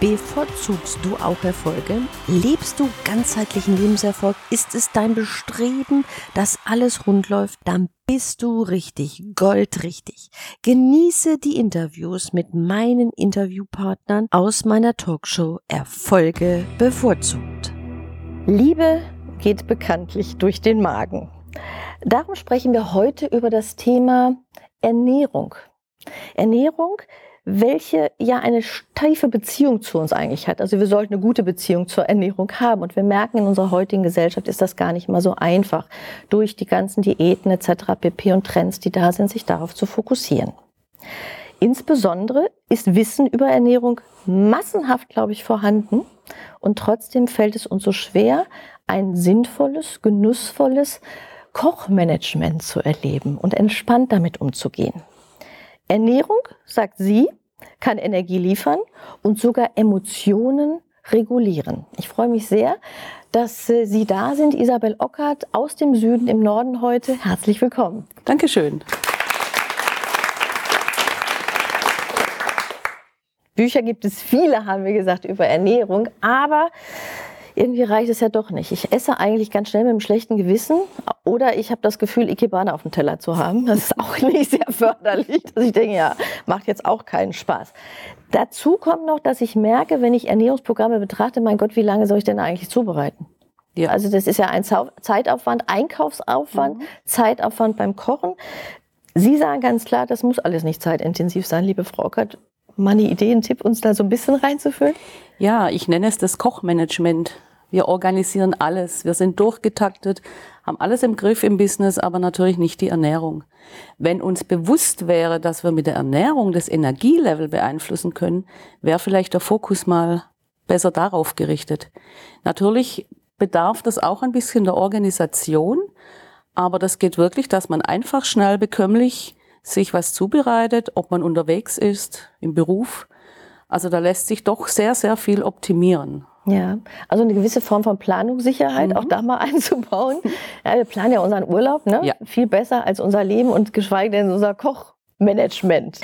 Bevorzugst du auch Erfolge? Lebst du ganzheitlichen Lebenserfolg? Ist es dein Bestreben, dass alles rund läuft? Dann bist du richtig, goldrichtig. Genieße die Interviews mit meinen Interviewpartnern aus meiner Talkshow Erfolge bevorzugt. Liebe geht bekanntlich durch den Magen. Darum sprechen wir heute über das Thema Ernährung. Ernährung welche ja eine steife Beziehung zu uns eigentlich hat. Also wir sollten eine gute Beziehung zur Ernährung haben. Und wir merken, in unserer heutigen Gesellschaft ist das gar nicht mal so einfach, durch die ganzen Diäten etc. pp. und Trends, die da sind, sich darauf zu fokussieren. Insbesondere ist Wissen über Ernährung massenhaft, glaube ich, vorhanden. Und trotzdem fällt es uns so schwer, ein sinnvolles, genussvolles Kochmanagement zu erleben und entspannt damit umzugehen. Ernährung, sagt sie, kann Energie liefern und sogar Emotionen regulieren. Ich freue mich sehr, dass äh, Sie da sind, Isabel Ockert aus dem Süden im Norden heute. Herzlich willkommen. Dankeschön. Bücher gibt es viele, haben wir gesagt, über Ernährung, aber irgendwie reicht es ja doch nicht. Ich esse eigentlich ganz schnell mit einem schlechten Gewissen oder ich habe das Gefühl, Ikebana auf dem Teller zu haben. Das ist auch nicht sehr förderlich. Dass ich denke, ja, macht jetzt auch keinen Spaß. Dazu kommt noch, dass ich merke, wenn ich Ernährungsprogramme betrachte, mein Gott, wie lange soll ich denn eigentlich zubereiten? Ja. Also das ist ja ein Zeitaufwand, Einkaufsaufwand, mhm. Zeitaufwand beim Kochen. Sie sagen ganz klar, das muss alles nicht zeitintensiv sein, liebe Frau Ockert. Mal eine Idee, einen Tipp, uns da so ein bisschen reinzuführen? Ja, ich nenne es das Kochmanagement. Wir organisieren alles. Wir sind durchgetaktet, haben alles im Griff im Business, aber natürlich nicht die Ernährung. Wenn uns bewusst wäre, dass wir mit der Ernährung das Energielevel beeinflussen können, wäre vielleicht der Fokus mal besser darauf gerichtet. Natürlich bedarf das auch ein bisschen der Organisation, aber das geht wirklich, dass man einfach schnell bekömmlich sich was zubereitet, ob man unterwegs ist, im Beruf. Also da lässt sich doch sehr, sehr viel optimieren. Ja, also eine gewisse Form von Planungssicherheit mhm. auch da mal einzubauen. Ja, wir planen ja unseren Urlaub ne? Ja. viel besser als unser Leben und geschweige denn unser Kochmanagement.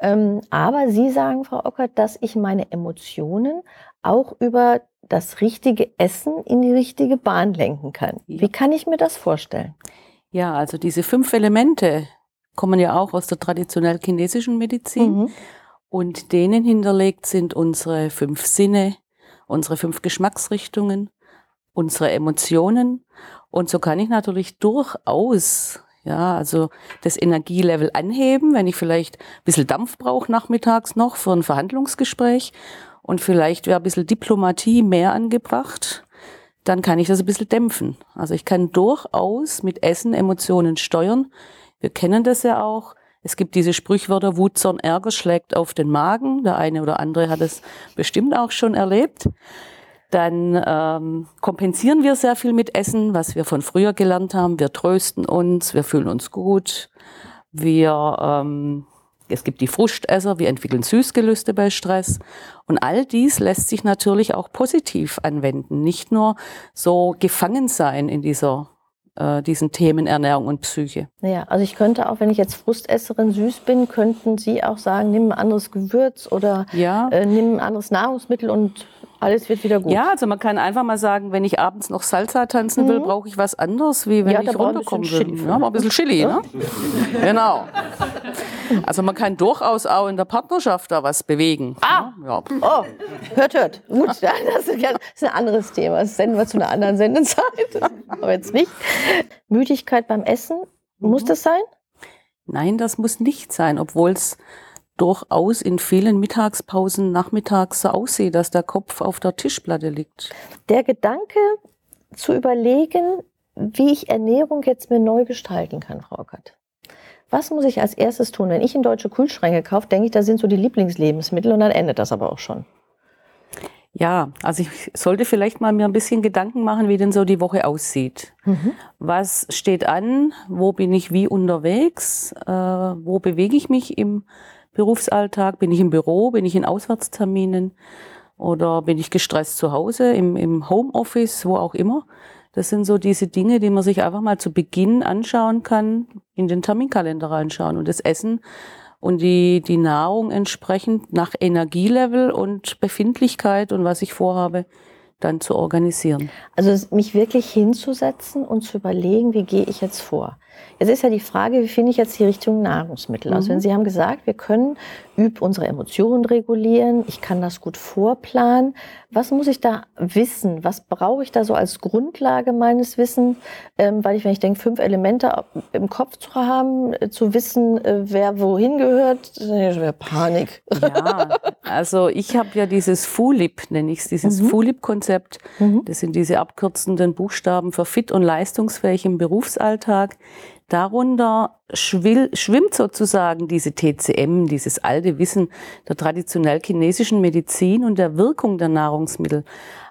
Ähm, aber Sie sagen, Frau Ockert, dass ich meine Emotionen auch über das richtige Essen in die richtige Bahn lenken kann. Ja. Wie kann ich mir das vorstellen? Ja, also diese fünf Elemente kommen ja auch aus der traditionell chinesischen Medizin. Mhm. Und denen hinterlegt sind unsere fünf Sinne, unsere fünf Geschmacksrichtungen, unsere Emotionen. Und so kann ich natürlich durchaus, ja, also das Energielevel anheben, wenn ich vielleicht ein bisschen Dampf brauche nachmittags noch für ein Verhandlungsgespräch und vielleicht wäre ein bisschen Diplomatie mehr angebracht, dann kann ich das ein bisschen dämpfen. Also ich kann durchaus mit Essen Emotionen steuern. Wir kennen das ja auch. Es gibt diese Sprichwörter, Wut, Zorn, Ärger schlägt auf den Magen. Der eine oder andere hat es bestimmt auch schon erlebt. Dann ähm, kompensieren wir sehr viel mit Essen, was wir von früher gelernt haben. Wir trösten uns, wir fühlen uns gut. Wir, ähm, es gibt die Frustesser, wir entwickeln Süßgelüste bei Stress. Und all dies lässt sich natürlich auch positiv anwenden. Nicht nur so gefangen sein in dieser äh, diesen Themen Ernährung und Psyche. Ja, also ich könnte auch, wenn ich jetzt Frustesserin süß bin, könnten Sie auch sagen, nimm ein anderes Gewürz oder ja. äh, nimm ein anderes Nahrungsmittel und alles wird wieder gut. Ja, also man kann einfach mal sagen, wenn ich abends noch Salsa tanzen will, mhm. brauche ich was anderes, wie wenn ja, ich runterkommen will. Ja, mal ein bisschen Chili, ne? genau. Also man kann durchaus auch in der Partnerschaft da was bewegen. Ah, ne? ja. oh, hört, hört. Gut, das ist ein anderes Thema. Das senden wir zu einer anderen Sendezeit. Aber jetzt nicht. Müdigkeit beim Essen, muss mhm. das sein? Nein, das muss nicht sein, obwohl es durchaus in vielen Mittagspausen nachmittags so aussieht, dass der Kopf auf der Tischplatte liegt. Der Gedanke zu überlegen, wie ich Ernährung jetzt mir neu gestalten kann, Frau Ockert. Was muss ich als erstes tun? Wenn ich in deutsche Kühlschränke kaufe, denke ich, da sind so die Lieblingslebensmittel und dann endet das aber auch schon. Ja, also ich sollte vielleicht mal mir ein bisschen Gedanken machen, wie denn so die Woche aussieht. Mhm. Was steht an? Wo bin ich wie unterwegs? Äh, wo bewege ich mich im Berufsalltag? Bin ich im Büro? Bin ich in Auswärtsterminen? Oder bin ich gestresst zu Hause, im, im Homeoffice, wo auch immer? Das sind so diese Dinge, die man sich einfach mal zu Beginn anschauen kann, in den Terminkalender reinschauen und das Essen und die, die Nahrung entsprechend nach Energielevel und Befindlichkeit und was ich vorhabe, dann zu organisieren. Also mich wirklich hinzusetzen und zu überlegen, wie gehe ich jetzt vor. Jetzt ist ja die Frage, wie finde ich jetzt die Richtung Nahrungsmittel? Mhm. Also wenn mhm. Sie haben gesagt, wir können üb unsere Emotionen regulieren, ich kann das gut vorplanen. Was muss ich da wissen? Was brauche ich da so als Grundlage meines Wissens? Ähm, weil ich, wenn ich denke, fünf Elemente im Kopf zu haben, äh, zu wissen, äh, wer wohin gehört, das wäre Panik. Ja, also ich habe ja dieses FULIP, nenne ich es, dieses mhm. FULIP-Konzept. Mhm. Das sind diese abkürzenden Buchstaben für fit und leistungsfähig im Berufsalltag. Darunter schwimmt sozusagen diese TCM, dieses alte Wissen der traditionell chinesischen Medizin und der Wirkung der Nahrungsmittel.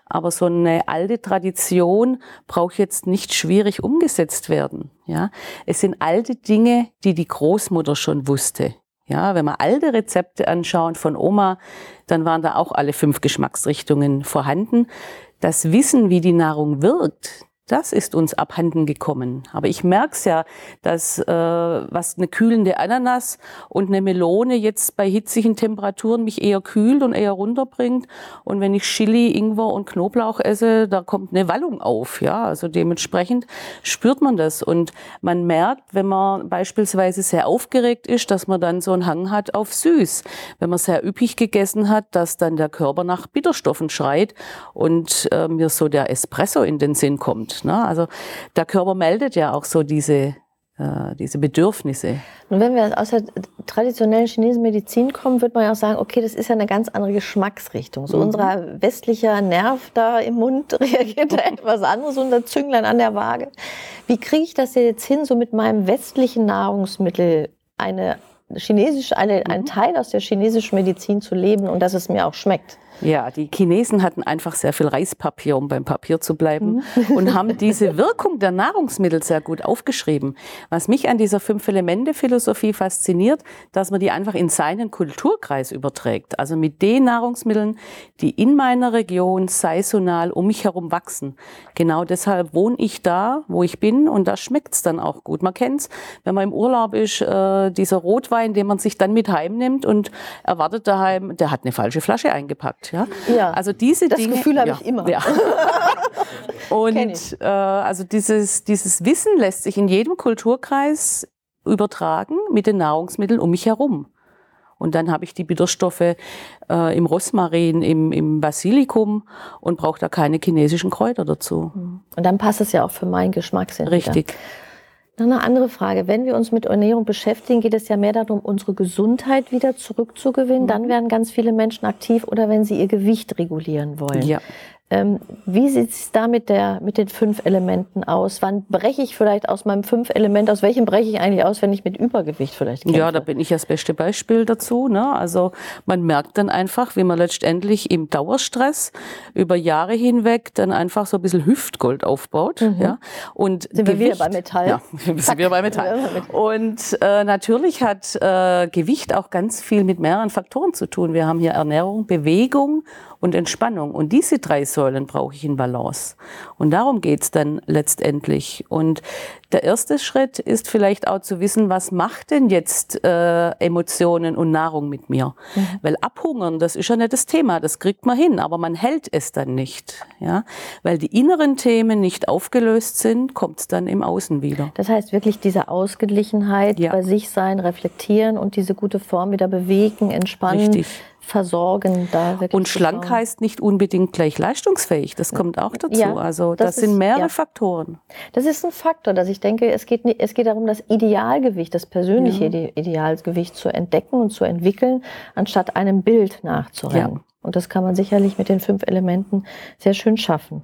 Aber so eine alte Tradition braucht jetzt nicht schwierig umgesetzt werden. Ja, es sind alte Dinge, die die Großmutter schon wusste. Ja, wenn wir alte Rezepte anschauen von Oma, dann waren da auch alle fünf Geschmacksrichtungen vorhanden. Das Wissen, wie die Nahrung wirkt, das ist uns abhanden gekommen. Aber ich merke es ja, dass äh, was eine kühlende Ananas und eine Melone jetzt bei hitzigen Temperaturen mich eher kühlt und eher runterbringt. Und wenn ich Chili, Ingwer und Knoblauch esse, da kommt eine Wallung auf. Ja, also dementsprechend spürt man das. Und man merkt, wenn man beispielsweise sehr aufgeregt ist, dass man dann so einen Hang hat auf süß. Wenn man sehr üppig gegessen hat, dass dann der Körper nach Bitterstoffen schreit und äh, mir so der Espresso in den Sinn kommt. Ne? Also der Körper meldet ja auch so diese, äh, diese Bedürfnisse. Und wenn wir aus der traditionellen chinesischen Medizin kommen, wird man ja auch sagen, okay, das ist ja eine ganz andere Geschmacksrichtung. So mhm. unser westlicher Nerv da im Mund reagiert da etwas anderes, unser Zünglein an der Waage. Wie kriege ich das jetzt hin, so mit meinem westlichen Nahrungsmittel eine chinesische, eine, mhm. einen Teil aus der chinesischen Medizin zu leben und dass es mir auch schmeckt? Ja, die Chinesen hatten einfach sehr viel Reispapier, um beim Papier zu bleiben, mhm. und haben diese Wirkung der Nahrungsmittel sehr gut aufgeschrieben. Was mich an dieser Fünf-Elemente-Philosophie fasziniert, dass man die einfach in seinen Kulturkreis überträgt. Also mit den Nahrungsmitteln, die in meiner Region saisonal um mich herum wachsen. Genau deshalb wohne ich da, wo ich bin, und da schmeckt's dann auch gut. Man kennt's, wenn man im Urlaub ist, äh, dieser Rotwein, den man sich dann mit heimnimmt und erwartet daheim, der hat eine falsche Flasche eingepackt. Ja? ja. Also diese das Dinge. Gefühl habe ja, ich immer. Ja. Und äh, also dieses, dieses Wissen lässt sich in jedem Kulturkreis übertragen mit den Nahrungsmitteln um mich herum. Und dann habe ich die Bitterstoffe äh, im Rosmarin, im, im Basilikum und brauche da keine chinesischen Kräuter dazu. Und dann passt es ja auch für meinen Geschmackssinn. Richtig. Wieder. Noch eine andere Frage. Wenn wir uns mit Ernährung beschäftigen, geht es ja mehr darum, unsere Gesundheit wieder zurückzugewinnen. Mhm. Dann werden ganz viele Menschen aktiv oder wenn sie ihr Gewicht regulieren wollen. Ja. Ähm, wie sieht es da mit, der, mit den fünf Elementen aus? Wann breche ich vielleicht aus meinem fünf Element, aus welchem breche ich eigentlich aus, wenn ich mit Übergewicht vielleicht kämpfe? Ja, da bin ich das beste Beispiel dazu. Ne? Also man merkt dann einfach, wie man letztendlich im Dauerstress über Jahre hinweg dann einfach so ein bisschen Hüftgold aufbaut. Mhm. Ja? Und sind Gewicht, wir wieder bei Metall? Ja, sind wir bei Metall. Und äh, natürlich hat äh, Gewicht auch ganz viel mit mehreren Faktoren zu tun. Wir haben hier Ernährung, Bewegung und Entspannung. Und diese drei Säulen brauche ich in Balance. Und darum geht's dann letztendlich. Und der erste Schritt ist vielleicht auch zu wissen, was macht denn jetzt äh, Emotionen und Nahrung mit mir? Mhm. Weil abhungern, das ist ja nicht das Thema, das kriegt man hin, aber man hält es dann nicht. Ja? Weil die inneren Themen nicht aufgelöst sind, kommt es dann im Außen wieder. Das heißt wirklich diese Ausgeglichenheit, ja. bei sich sein, reflektieren und diese gute Form wieder bewegen, entspannen. Richtig versorgen. Da wirklich Und schlank heißt nicht unbedingt gleich leistungsfähig. Das kommt auch dazu. Ja, also das, das sind mehrere ja. Faktoren. Das ist ein Faktor, dass ich denke, es geht, es geht darum, das Idealgewicht, das persönliche ja. Idealgewicht zu entdecken und zu entwickeln, anstatt einem Bild nachzurennen. Und das kann man sicherlich mit den fünf Elementen sehr schön schaffen.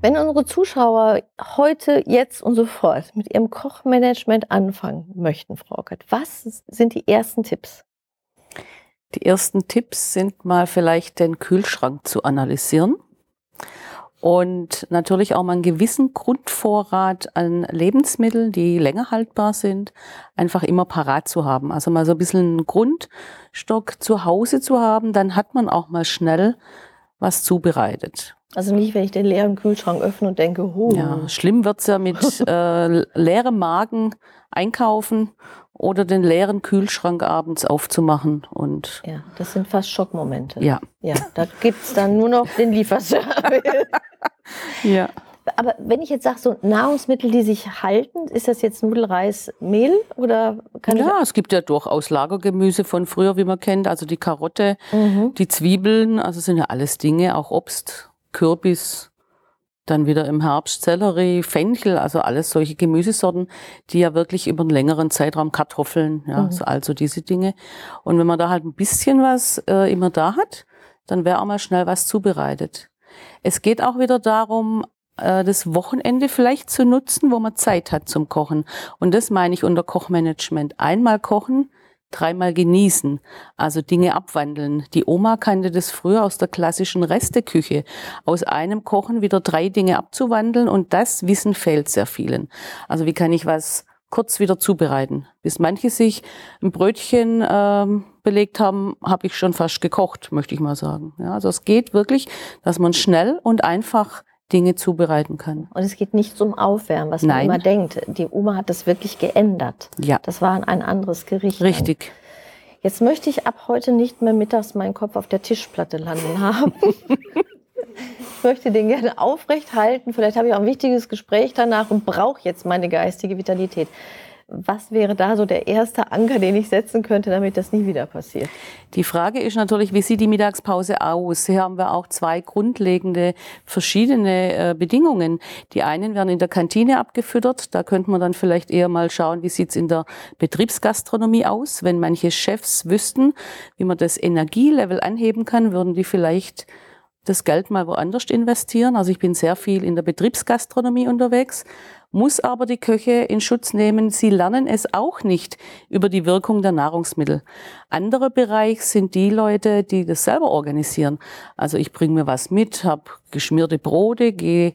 Wenn unsere Zuschauer heute, jetzt und sofort mit ihrem Kochmanagement anfangen möchten, Frau Ockert, was sind die ersten Tipps? Die ersten Tipps sind mal vielleicht den Kühlschrank zu analysieren und natürlich auch mal einen gewissen Grundvorrat an Lebensmitteln, die länger haltbar sind, einfach immer parat zu haben. Also mal so ein bisschen einen Grundstock zu Hause zu haben, dann hat man auch mal schnell was zubereitet. Also nicht, wenn ich den leeren Kühlschrank öffne und denke, oh. Ja, schlimm wird's ja mit äh, leerem Magen einkaufen oder den leeren Kühlschrank abends aufzumachen. Und ja, das sind fast Schockmomente. Ja. Ja, da gibt es dann nur noch den Lieferservice. ja. Aber wenn ich jetzt sage, so Nahrungsmittel, die sich halten, ist das jetzt Nudelreis, Mehl oder kann Ja, es gibt ja durchaus Lagergemüse von früher, wie man kennt, also die Karotte, mhm. die Zwiebeln, also sind ja alles Dinge, auch Obst, Kürbis, dann wieder im Herbst Sellerie, Fenchel, also alles solche Gemüsesorten, die ja wirklich über einen längeren Zeitraum Kartoffeln, ja, mhm. so, also diese Dinge. Und wenn man da halt ein bisschen was äh, immer da hat, dann wäre auch mal schnell was zubereitet. Es geht auch wieder darum, äh, das Wochenende vielleicht zu nutzen, wo man Zeit hat zum Kochen. Und das meine ich unter Kochmanagement. Einmal kochen, dreimal genießen, also Dinge abwandeln. Die Oma kannte das früher aus der klassischen Resteküche, aus einem Kochen wieder drei Dinge abzuwandeln und das Wissen fehlt sehr vielen. Also wie kann ich was kurz wieder zubereiten? Bis manche sich ein Brötchen ähm, belegt haben, habe ich schon fast gekocht, möchte ich mal sagen. Ja, also es geht wirklich, dass man schnell und einfach Dinge zubereiten kann. Und es geht nicht zum Aufwärmen, was Nein. man immer denkt. Die Oma hat das wirklich geändert. Ja. Das war ein anderes Gericht. Richtig. Jetzt möchte ich ab heute nicht mehr mittags meinen Kopf auf der Tischplatte landen haben. ich möchte den gerne aufrecht halten. Vielleicht habe ich auch ein wichtiges Gespräch danach und brauche jetzt meine geistige Vitalität. Was wäre da so der erste Anker, den ich setzen könnte, damit das nie wieder passiert? Die Frage ist natürlich, wie sieht die Mittagspause aus? Hier haben wir auch zwei grundlegende verschiedene äh, Bedingungen. Die einen werden in der Kantine abgefüttert. Da könnte man dann vielleicht eher mal schauen, wie sieht es in der Betriebsgastronomie aus. Wenn manche Chefs wüssten, wie man das Energielevel anheben kann, würden die vielleicht das Geld mal woanders investieren. Also ich bin sehr viel in der Betriebsgastronomie unterwegs muss aber die Köche in Schutz nehmen. Sie lernen es auch nicht über die Wirkung der Nahrungsmittel. Anderer Bereich sind die Leute, die das selber organisieren. Also ich bringe mir was mit, habe geschmierte Brote, gehe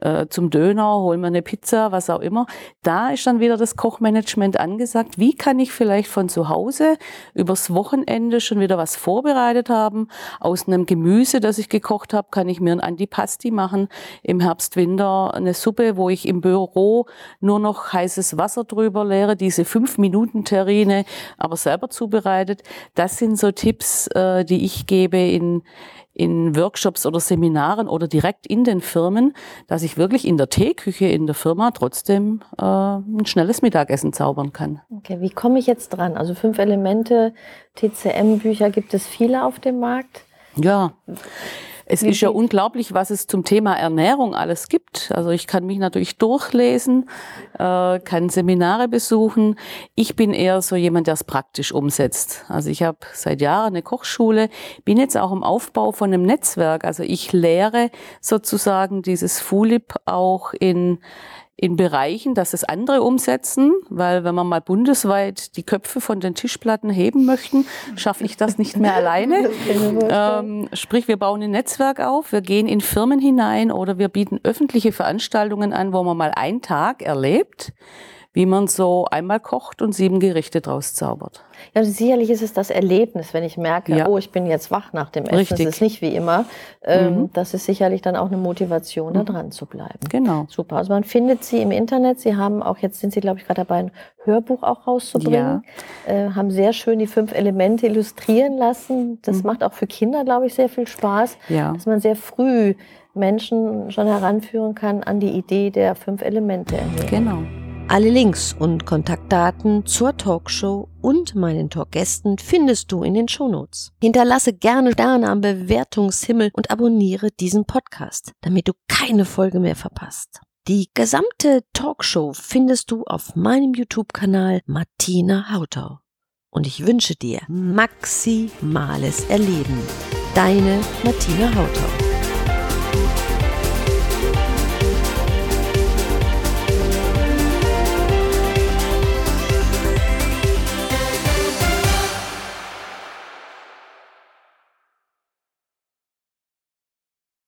äh, zum Döner, hol mir eine Pizza, was auch immer. Da ist dann wieder das Kochmanagement angesagt. Wie kann ich vielleicht von zu Hause übers Wochenende schon wieder was vorbereitet haben? Aus einem Gemüse, das ich gekocht habe, kann ich mir ein Antipasti machen. Im Herbst, Winter eine Suppe, wo ich im Büro nur noch heißes Wasser drüber leere, diese fünf Minuten Terrine, aber selber zubereitet. Das sind so Tipps, äh, die ich gebe in in Workshops oder Seminaren oder direkt in den Firmen, dass ich wirklich in der Teeküche in der Firma trotzdem äh, ein schnelles Mittagessen zaubern kann. Okay, wie komme ich jetzt dran? Also fünf Elemente, TCM-Bücher gibt es viele auf dem Markt. Ja. Es ist ja unglaublich, was es zum Thema Ernährung alles gibt. Also ich kann mich natürlich durchlesen, äh, kann Seminare besuchen. Ich bin eher so jemand, der es praktisch umsetzt. Also ich habe seit Jahren eine Kochschule, bin jetzt auch im Aufbau von einem Netzwerk. Also ich lehre sozusagen dieses FULIP auch in in Bereichen, dass es andere umsetzen, weil wenn man mal bundesweit die Köpfe von den Tischplatten heben möchten, schaffe ich das nicht mehr alleine. Ähm, sprich, wir bauen ein Netzwerk auf, wir gehen in Firmen hinein oder wir bieten öffentliche Veranstaltungen an, wo man mal einen Tag erlebt, wie man so einmal kocht und sieben Gerichte draus zaubert. Ja, sicherlich ist es das Erlebnis, wenn ich merke, ja. oh, ich bin jetzt wach nach dem Essen. Richtig. Das ist nicht wie immer. Ähm, mhm. Das ist sicherlich dann auch eine Motivation, da mhm. dran zu bleiben. Genau. Super. Also man findet sie im Internet. Sie haben auch, jetzt sind Sie, glaube ich, gerade dabei, ein Hörbuch auch rauszubringen. Ja. Äh, haben sehr schön die fünf Elemente illustrieren lassen. Das mhm. macht auch für Kinder, glaube ich, sehr viel Spaß, ja. dass man sehr früh Menschen schon heranführen kann an die Idee der fünf Elemente. Genau. Alle Links und Kontaktdaten zur Talkshow und meinen Talkgästen findest du in den Shownotes. Hinterlasse gerne Sterne am Bewertungshimmel und abonniere diesen Podcast, damit du keine Folge mehr verpasst. Die gesamte Talkshow findest du auf meinem YouTube-Kanal Martina Hautau. Und ich wünsche dir maximales Erleben. Deine Martina Hautau.